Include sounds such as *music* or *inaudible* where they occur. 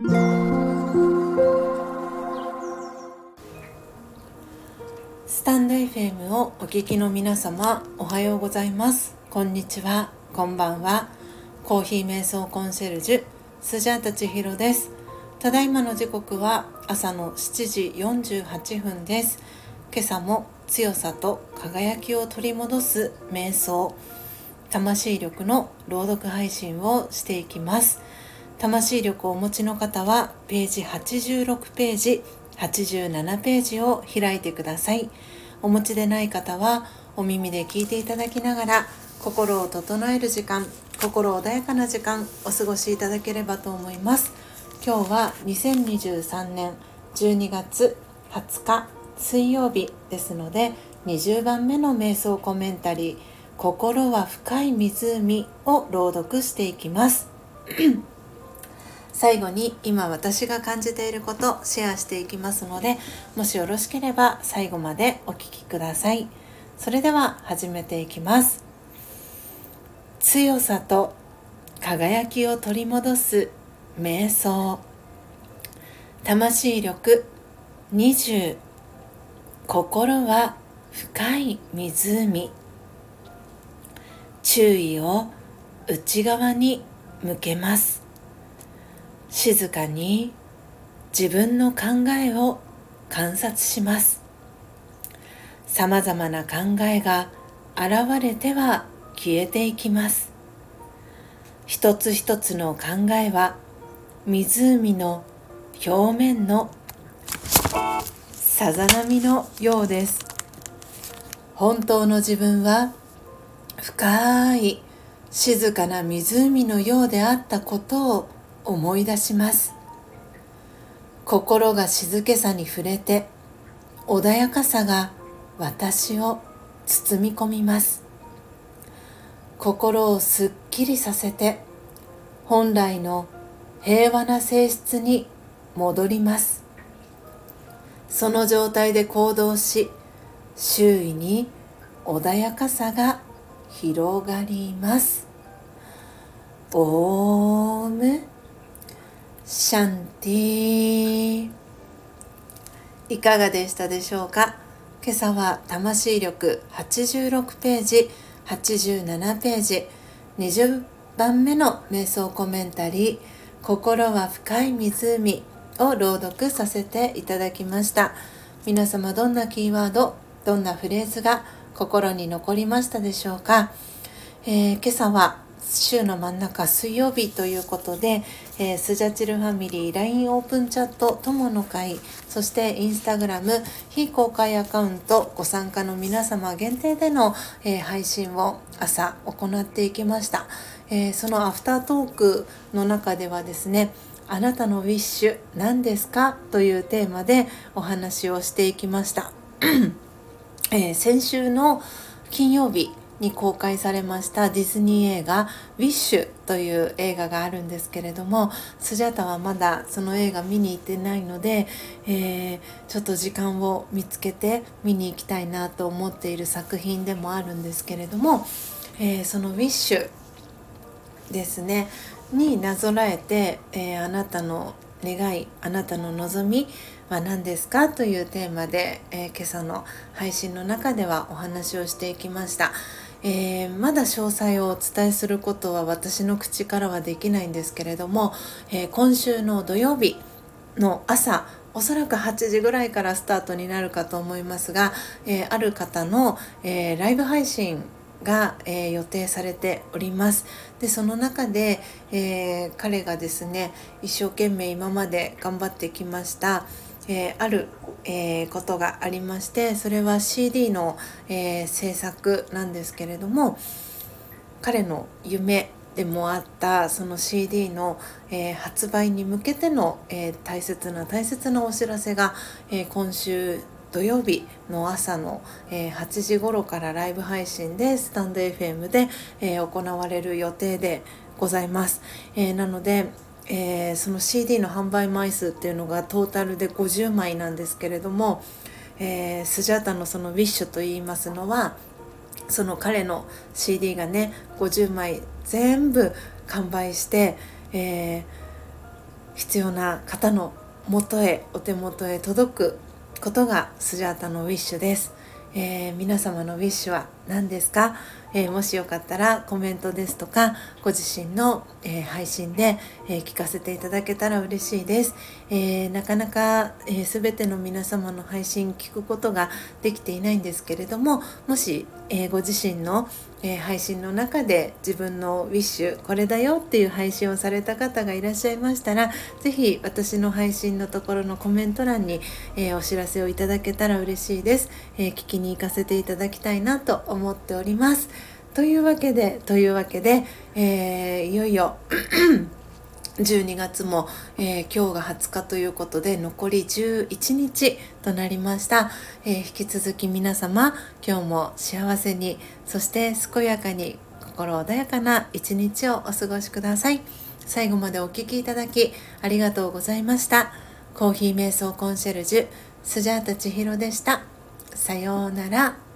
スタンド FM をお聞きの皆様おはようございます。こんにちは。こんばんは。コーヒー瞑想コンシェルジュスジャータ千尋です。ただいまの時刻は朝の7時48分です。今朝も強さと輝きを取り戻す瞑想魂力の朗読配信をしていきます。魂力をお持ちの方はページ86ページ87ページを開いてください。お持ちでない方はお耳で聞いていただきながら心を整える時間心穏やかな時間お過ごしいただければと思います。今日は2023年12月20日水曜日ですので20番目の瞑想コメンタリー「心は深い湖」を朗読していきます。最後に今私が感じていることシェアしていきますのでもしよろしければ最後までお聴きください。それでは始めていきます。強さと輝きを取り戻す瞑想。魂力20心は深い湖。注意を内側に向けます。静かに自分の考えを観察します。さまざまな考えが現れては消えていきます。一つ一つの考えは湖の表面のさざ波のようです。本当の自分は深い静かな湖のようであったことを思い出します。心が静けさに触れて穏やかさが私を包み込みます。心をすっきりさせて本来の平和な性質に戻ります。その状態で行動し周囲に穏やかさが広がります。オーム。シャンティいかがでしたでしょうか？今朝は魂力86ページ87ページ20番目の瞑想コメンタリー「心は深い湖」を朗読させていただきました。皆様どんなキーワードどんなフレーズが心に残りましたでしょうか、えー、今朝は週の真ん中水曜日ということで、えー、スジャチルファミリー LINE オープンチャット友の会そしてインスタグラム非公開アカウントご参加の皆様限定での、えー、配信を朝行っていきました、えー、そのアフタートークの中ではですねあなたのウィッシュ何ですかというテーマでお話をしていきました、え先週の金曜日に公開されましたディズニー映画「ウィッシュ」という映画があるんですけれどもスジャタはまだその映画見に行ってないので、えー、ちょっと時間を見つけて見に行きたいなと思っている作品でもあるんですけれども、えー、その「ウィッシュ」ですねになぞらえて、えー、あなたの願いあなたの望みは何ですか？というテーマで、えー、今朝の配信の中ではお話をしていきました。えー、まだ詳細をお伝えすることは私の口からはできないんですけれども、えー、今週の土曜日の朝おそらく8時ぐらいからスタートになるかと思いますが、えー、ある方の、えライブ配信が、え予定されております。でその中で、え彼がですね一生懸命今まで頑張ってきましたえー、ある、えー、ことがありましてそれは CD の、えー、制作なんですけれども彼の夢でもあったその CD の、え発売に向けての、え大切な大切なお知らせが、え今週土曜日の朝の、え8時頃からライブ配信でスタンド FM で、え行われる予定でございます。えなのでえー、その CD の販売枚数っていうのがトータルで50枚なんですけれども、えー、スジャータのそのウィッシュと言いますのはその彼の CD がね50枚全部完売して、えー、必要な方の元へお手元へ届くことがスジャータのウィッシュです、えー、皆様のウィッシュは何ですか？えー、もしよかったらコメントですとかご自身の、えー、配信で、え、聞かせていただけたら嬉しいです、えなかなか、え、全ての皆様の配信聞くことができていないんですけれどももし、えご自身の、え配信の中で自分のウィッシュこれだよっていう配信をされた方がいらっしゃいましたら是非私の配信のところのコメント欄に、えお知らせをいただけたら嬉しいです、え聞に行かせていただきたいなと思っております。というわけでというわけで、えー、いよいよ *clears throat* 12月も、えー、今日が20日ということで残り11日となりました、えー、引き続き皆様今日も幸せにそして健やかに心穏やかな一日をお過ごしください。最後までお聴きいただきありがとうございました。コーヒー瞑想コンシェルジュスジャータ千尋でした。さようなら。